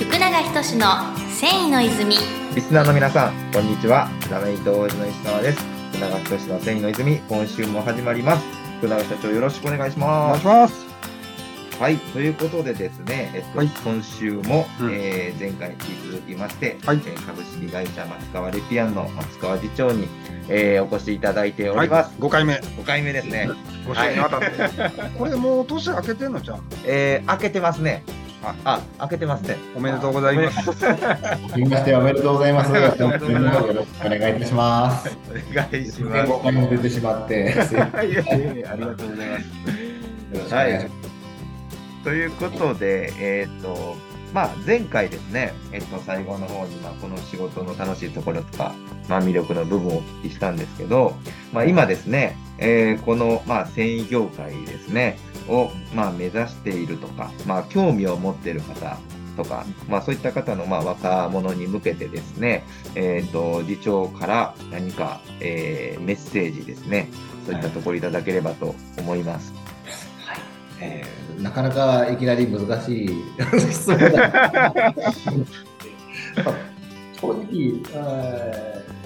福永仁の繊維の泉リスナーの皆さん、こんにちは。ラメイト王子の石川です。福永仁の繊維の泉、今週も始まります。福永社長、よろしくお願いしお願ます。いします。はい、ということでですね、えっと、はい今週も、うんえー前回に引き続きまして、はいえー株式会社松川レピアンの松川次長に、えーお越しいただいておはい、ります。5回目。5回目ですね。5週にわたって。これもう年明けてんのじゃん。えー開けてますね。ああ、開けてますね。おめでとうございます。みましておめでとうございます。よろしくお願いいたします。お願いします。全5回も出てしまって、ありがとうございます。よろしくお願い。ということで、えっ、と、まあ、前回ですね、えっ、と、最後の方に、まあ、この仕事の楽しいところとか、まあ、魅力の部分をお聞きしたんですけど、まあ、今ですね、えーこの、まあ、繊維業界ですね、を、まあ、目指しているとか、まあ、興味を持っている方とか、まあ、そういった方の、まあ、若者に向けてですね、えっ、と、次長から何か、えーメッセージですね、そういったところいただければと思います。えーなかなかいきなり難しい質問だ。正直、えー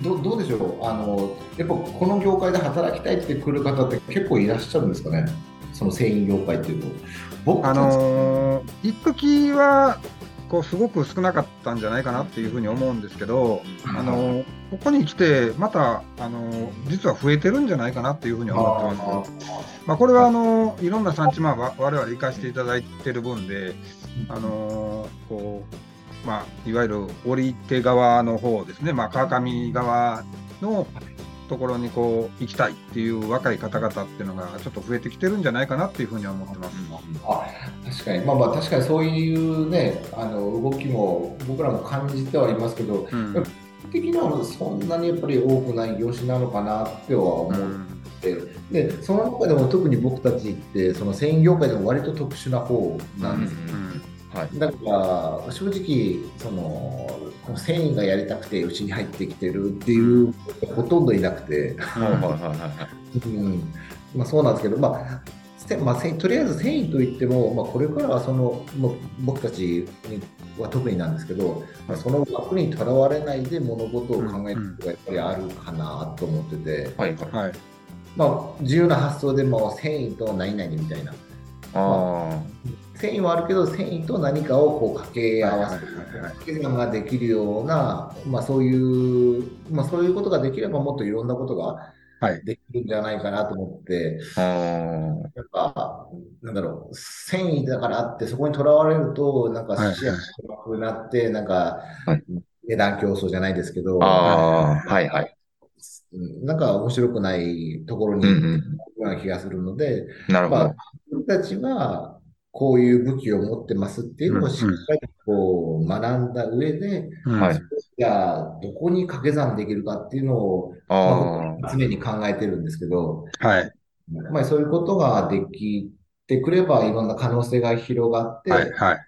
どどうでしょう？あの、やっぱこの業界で働きたいって来る方って結構いらっしゃるんですかね、その繊維業界っていうと。僕あのー、一時は、こう、すごく少なかったんじゃないかなっていうふうに思うんですけど、あのーここに来て、また、あのー実は増えてるんじゃないかなっていうふうに思ってます。まあ、これはあのいろんな産地、まあ、わ我々行かせていただいてる分で、あのこうまあ、いわゆる折り手側の方ですね、まあ、川上側のところにこう行きたいっていう若い方々っていうのがちょっと増えてきてるんじゃないかなっていうふうには思ってます。あ確かに、まあまあ確かにそういうね、あの動きも僕らも感じてはいますけど、うん。的にはそんなにやっぱり多くない業種なのかなっては思って、でその中でも特に僕たちってその繊維業界でも割と特殊な方なんです、うんはい。だから正直その繊維がやりたくてうちに入ってきてるっていうほとんどいなくて、はいはいはいはい。うん。まあ、そうなんですけど、まあせまあ、せとりあえず繊維といっても、まあ、これからはそのもう僕たちには特になんですけど、まあ、その枠にとらわれないで物事を考えることがやっぱりあるかなと思ってて、はいはい。はい。まあ、自由な発想でも繊維と何々みたいな。あ繊維はあるけど繊維と何かをこう掛け合わせるはいはいはいはい掛け算ができるような、まあ、そういう、まあ、そういうことができればもっといろんなことがはいできるんじゃないかなと思って。あ。あやっぱ、なんだろう、繊維だからって、そこにとらわれると、なんかはい視野が狭くなって、なんかはい、値段競争じゃないですけど。はいはい。うんなんか面白くないところにうん行うん。くような気がするので、なるほどまあ。、僕たちは、こういう武器を持ってますっていうのをしっかりこう学んだ上で、うんはいじゃあ、どこに掛け算できるかっていうのを、常に考えてるんですけど、はいまあ、そういうことができてくれば、いろんな可能性が広がって、はいはい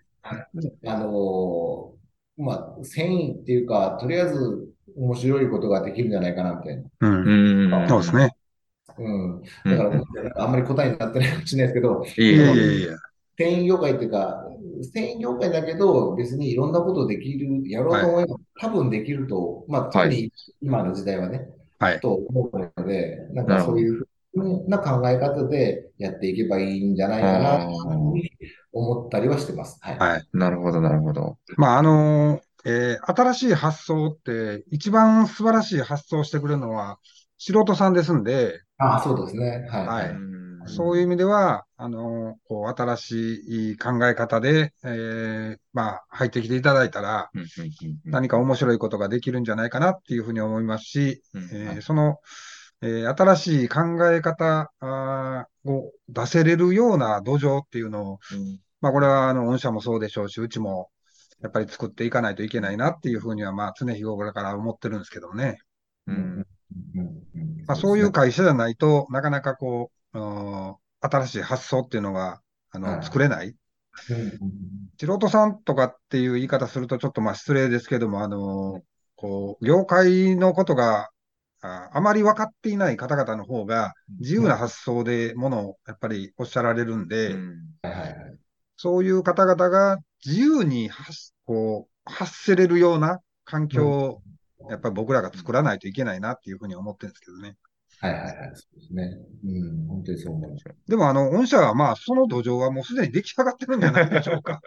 あのーまあ、繊維っていうか、とりあえず面白いことができるんじゃないかな、みたいな。うあ。うんん。そうですね。うん。うんだから、あんまり答えになってないかもしれないですけど、いいよいやいやいや繊維業界っていうか、繊維業界だけど、別にいろんなことできる、やろうと思えば、多分できると、まあ、特に今の時代はね、はいと思うので、なんかそういうふうな考え方でやっていけばいいんじゃないかな、と思ったりはしてます。はい。はいなるほどなるほど。まああのえー新しい発想って、一番素晴らしい発想をしてくれるのは素人さんですんで、ああ、そうですね。はい。はいうんそういう意味では、あのこう新しい考え方で、えーまあ、入ってきていただいたら、何か面白いことができるんじゃないかなっていうふうに思いますし、うんえーその、えー新しい考え方を出せれるような土壌っていうのを、うんまあ、これはあの御社もそうでしょうし、うちもやっぱり作っていかないといけないなっていうふうには、まあ、常日頃から思ってるんですけどもね。うんうんまあ、そういうか。会社じゃないとなかなかこう、うん新しい発想っていうのが、あの、はい作れない。素人さんとかっていう言い方するとちょっとまあ失礼ですけども、あの、こう、業界のことがああまり分かっていない方々の方が自由な発想でものをやっぱりおっしゃられるんで、うんはい。そういう方々が自由に発こう発せれるような環境を、やっぱり僕らが作らないといけないなっていうふうに思ってるんですけどね。はいはいはい。そうですね。うん、本当にそう思います。でも、あの、御社はまあ、その土壌はもうすでに出来上がってるんじゃないでしょうか。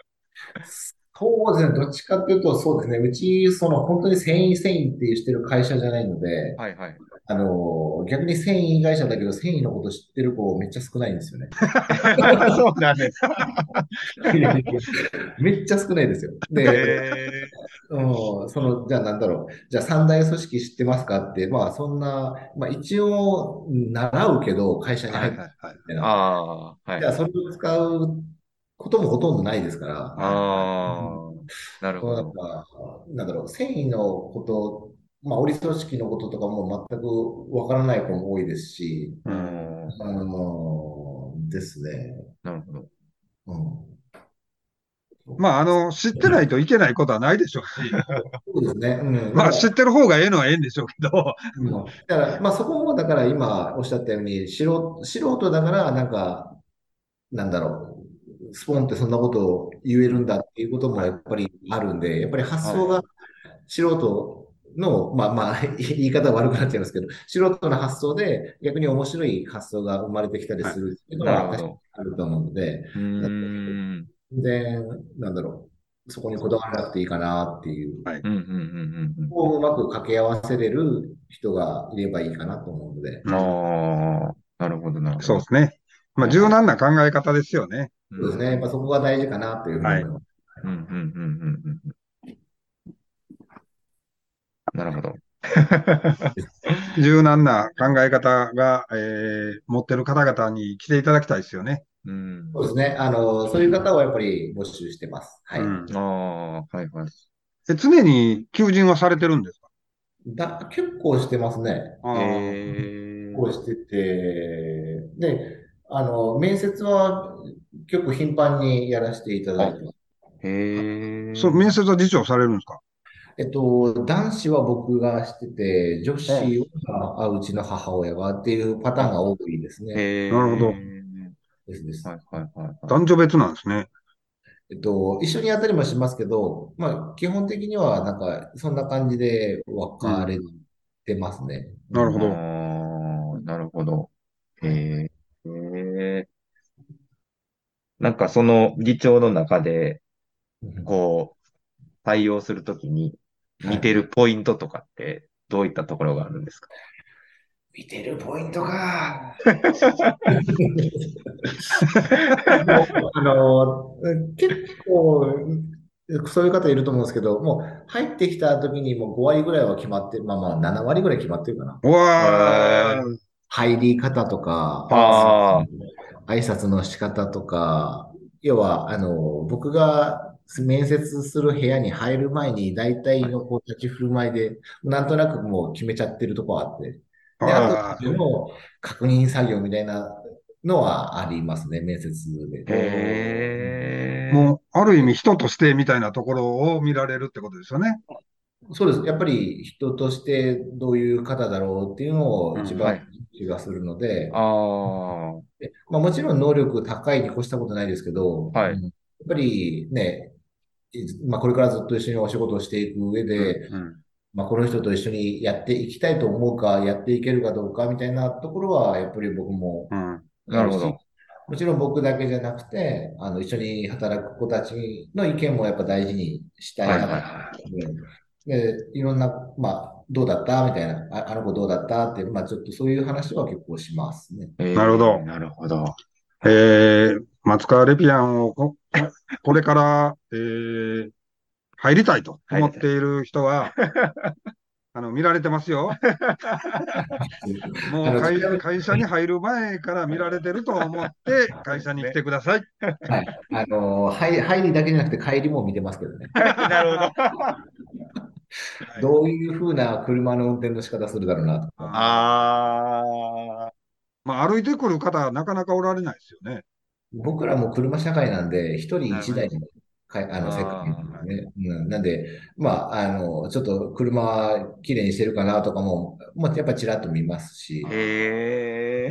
そうですね。どっちかっていうと、そうですね。うち、その、本当に繊維繊維っていうしてる会社じゃないので、はいはい。あの、逆に繊維会社だけど、繊維のこと知ってる子めっちゃ少ないんですよね。そうなんです。めっちゃ少ないですよ。で、へうん、その、じゃあなんだろう。じゃあ三大組織知ってますかって、まあそんな、まあ一応習うけど会社に入ってみた。ああ、はいじゃあそれを使うこともほとんどないですから。ああ、なるほど。か、なんだろう、繊維のこと、まあ、織組織のこととかも全くわからない子も多いですし、ううんん、あのですね。なるほど。うん。まあ、あの、知ってないといけないことはないでしょうし、そうですね。うん。まあ、知ってる方がええのはええんでしょうけど、うんだから、まあ、そこも、だから今おっしゃったように、素人、素人だから、なんか、なんだろう、スポンってそんなことを言えるんだっていうこともやっぱりあるんで、やっぱり発想が素人の、まあまあ、言い方悪くなっちゃいますけど、素人の発想で逆に面白い発想が生まれてきたりするっていうのはなるほど確かにあると思うので。全然、なんだろう、そこにこだわらなくていいかなっていう、はいうん、うん、うん、うんこううまく掛け合わせれる人がいればいいかなと思うので、うん。ああ、なるほど、なるほど。そうですね。まあ、柔軟な考え方ですよね。そうですね、やっぱそこが大事かなというふうに思います。うん、うん、うん、うん、うん。なるほど。柔軟な考え方が、えー持ってる方々に来ていただきたいですよね。うん。そうですね、あの、そういう方をやっぱり募集してます。はい。うんああ、はい、はい。え常に求人はされてるんですか？だ、結構してますね。あーえ結構してて、で、あの、面接は結構頻繁にやらせていただいてます。ー、へえ。そう、面接は次長されるんですか？えっと、男子は僕がしてて、女子は、あ、うちの母親がっていうパターンが多いですね。へえ。なるほどですです。はい、はい、はいはい。男女別なんですね。えっと、一緒にやったりもしますけど、まあ、基本的には、なんか、そんな感じで分かれてますね。なるほど。なるほど。へえ。なんかその議長の中で、うんこう、対応するときに見てるポイントとかってどういったところがあるんですか？見てるポイントか。あの、結構、そういう方いると思うんですけど、もう入ってきた時にもう5割ぐらいは決まって、まあまあ7割ぐらい決まってるかな。うわー、入り方とか、あ挨拶の仕方とか、要は、あの、僕が面接する部屋に入る前に、大体のこう立ち振る舞いで、なんとなくもう決めちゃってるとこはあって、で、ああとの確認作業みたいなのはありますね、面接で。へえ。もう、ある意味人としてみたいなところを見られるってことですよね。そうです。やっぱり人としてどういう方だろうっていうのを一うんはい番気がするので、ああ、でまあ、もちろん能力高いに越したことないですけど、はいうんやっぱりね、いまあ、これからずっと一緒にお仕事をしていく上で、うんまあ、この人と一緒にやっていきたいと思うか、やっていけるかどうかみたいなところは、やっぱり僕もうんなるほど。もちろん僕だけじゃなくて、あの、一緒に働く子たちの意見もやっぱ大事にしたいなとはいはい思ってで、いろんな、まあ、どうだったみたいな、あ、あの子どうだったって、まあ、ちょっとそういう話は結構しますね。へーなるほどなるほど。えー、松川レピアンをこ、これから、えー、入りたいと思っている人は、あの、見られてますよ。もう会会社に入る前から見られてると思って、会社に来てください。はい。あの、入入りだけじゃなくて帰りも見てますけどね。なるほど。どういうふうな車の運転の仕方するだろうなとか。あまあ、歩いてくる方、なかなかおられないですよね。僕らも車社会なんで、一人一台のかあの世あ界なんですね。うん、なんで、まあ、あの、ちょっと車きれいにしてるかなとかも、まあ、やっぱちらっと見ますしあ、、へ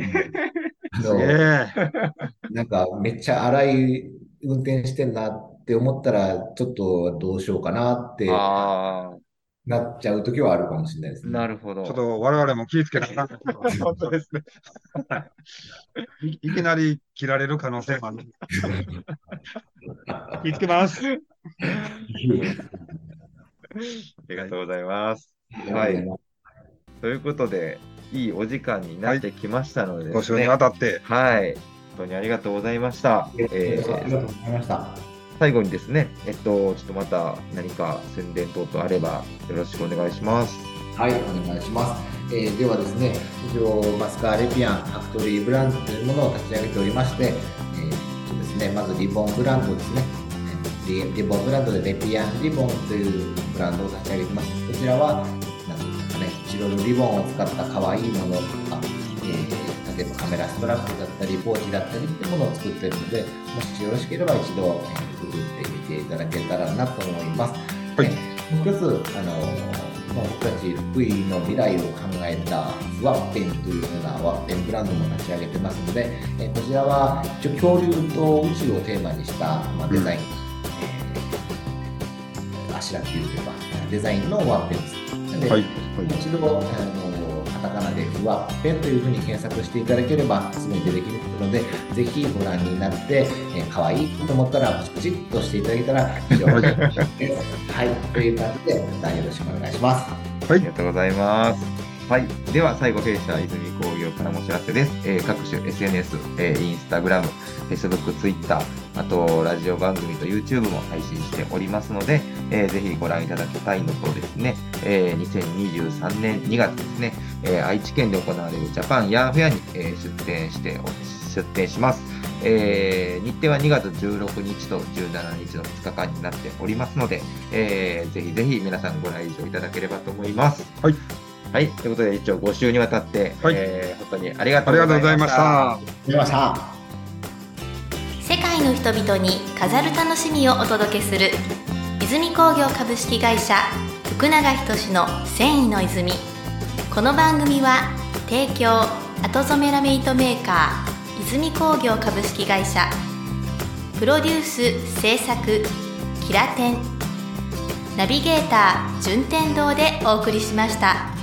え。あ。なんかめっちゃ荒い運転してんなっって思ったら、ちょっとどうしようかなってあなっちゃう時はあるかもしれないですあ、ね。なるほど。ちょっと我々も気ぃつけな 本当ですね。いいきなり切られる可能性もある。気ぃつけます。ありがとうございます。はい。ということで、いいお時間になってきましたのでですね、ご視聴にわたって、はい。本当にありがとうございました。えーありがとうございました。最後にですね、えっと、ちょっとまた何か宣伝等々あればよろしくお願いします。はい、お願いします。えーではですね、一応、マスカーレピアンファクトリーブランドというものを立ち上げておりまして、えーとですね、まずリボンブランドですね。リリボンブランドでレピアンリボンというブランドを立ち上げてます。こちらは、なんですかね、白のリボンを使った可愛いものとか、例えばカメラストラップだったり、ポーチだったりっていうものを作っているので、もしよろしければ一度、えー、ググってみていただけたらなと思います。はいねもう一つ、あのまあ僕たち福井の未来を考えたワッペンというようなワッペンブランドも立ち上げてますので、えーこちらは一応恐竜と宇宙をテーマにした、まあ、デザイン、えーあしらというか、デザインのワッペンです。なのではい。一度、あのカナでふわっぺというふうに検索していただければすぐに出てきますので、ぜひご覧になって、えー、可愛いと思ったら、ポチッとしていただけたら非常に嬉しいです。はい、という感じで、またよろしくお願いします。ありがとうございます。はい。では、最後、弊社泉工業からもお知らせです。えー各種 SNS、えーインスタグラム、Facebook、Twitter、あと、ラジオ番組と YouTube も配信しておりますので、えーぜひご覧いただきたいのとですね、えー2023年2月ですね、えー愛知県で行われるジャパンヤーフェアに、えー出展してお、出展します。えー日程は2月16日と17日の2日間になっておりますので、えーぜひぜひ皆さんご来場いただければと思います。はい。はい。ということで、一応5週にわたって、はいえー本当にありがとありうございがとうございましました。た。ありがとうございました。世界の人々に飾る楽しみをお届けする泉工業株式会社福永仁の繊維の泉この番組は提供後染めラメイトメーカー泉工業株式会社プロデュース制作キラテンナビゲーター順天堂でお送りしました。